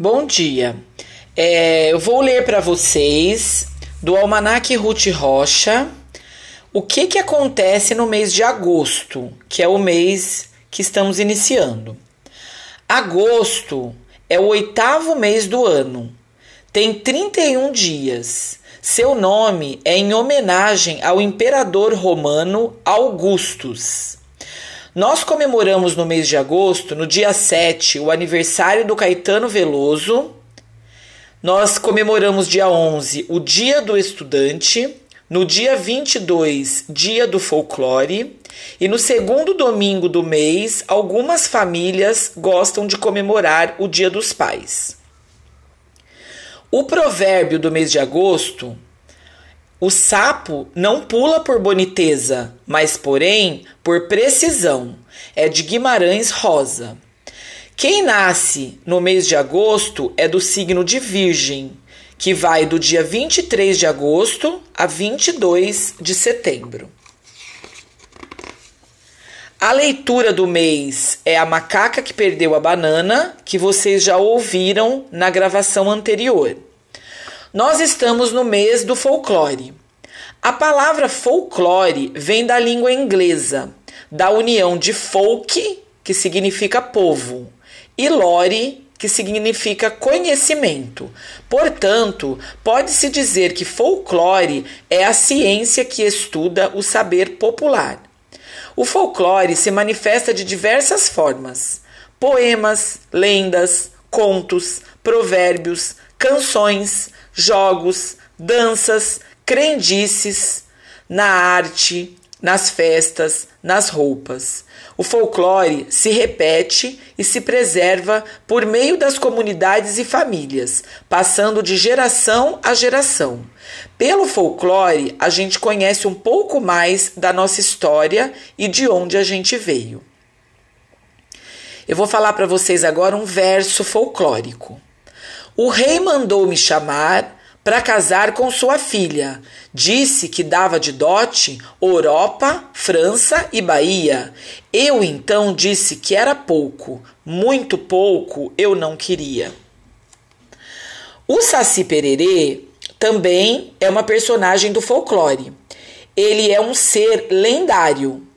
Bom dia. É, eu vou ler para vocês do Almanac Ruth Rocha o que, que acontece no mês de agosto, que é o mês que estamos iniciando. Agosto é o oitavo mês do ano, tem 31 dias. Seu nome é em homenagem ao imperador romano Augustus. Nós comemoramos no mês de agosto, no dia 7, o aniversário do Caetano Veloso. Nós comemoramos dia 11, o Dia do Estudante. No dia 22, Dia do Folclore. E no segundo domingo do mês, algumas famílias gostam de comemorar o Dia dos Pais. O provérbio do mês de agosto o sapo não pula por boniteza, mas porém por precisão. É de Guimarães Rosa. Quem nasce no mês de agosto é do signo de Virgem, que vai do dia 23 de agosto a 22 de setembro. A leitura do mês é a macaca que perdeu a banana, que vocês já ouviram na gravação anterior. Nós estamos no mês do folclore. A palavra folclore vem da língua inglesa, da união de folk, que significa povo, e lore, que significa conhecimento. Portanto, pode-se dizer que folclore é a ciência que estuda o saber popular. O folclore se manifesta de diversas formas: poemas, lendas, contos, provérbios, canções, jogos, danças, crendices na arte, nas festas, nas roupas. O folclore se repete e se preserva por meio das comunidades e famílias, passando de geração a geração. Pelo folclore, a gente conhece um pouco mais da nossa história e de onde a gente veio. Eu vou falar para vocês agora um verso folclórico. O rei mandou me chamar para casar com sua filha. Disse que dava de dote Europa, França e Bahia. Eu então disse que era pouco, muito pouco eu não queria. O Saci Pererê também é uma personagem do folclore. Ele é um ser lendário.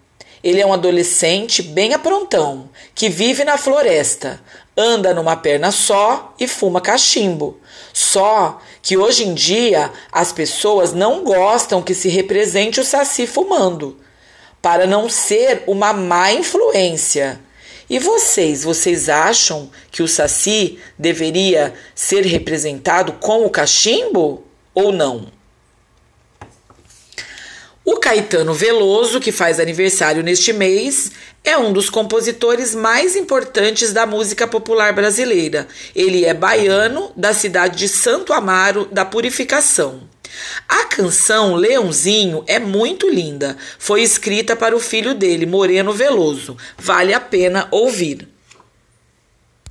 Ele é um adolescente bem aprontão, que vive na floresta, anda numa perna só e fuma cachimbo. Só que hoje em dia as pessoas não gostam que se represente o Saci fumando, para não ser uma má influência. E vocês, vocês acham que o Saci deveria ser representado com o cachimbo ou não? O Caetano Veloso, que faz aniversário neste mês, é um dos compositores mais importantes da música popular brasileira. Ele é baiano, da cidade de Santo Amaro da Purificação. A canção Leãozinho é muito linda. Foi escrita para o filho dele, Moreno Veloso. Vale a pena ouvir.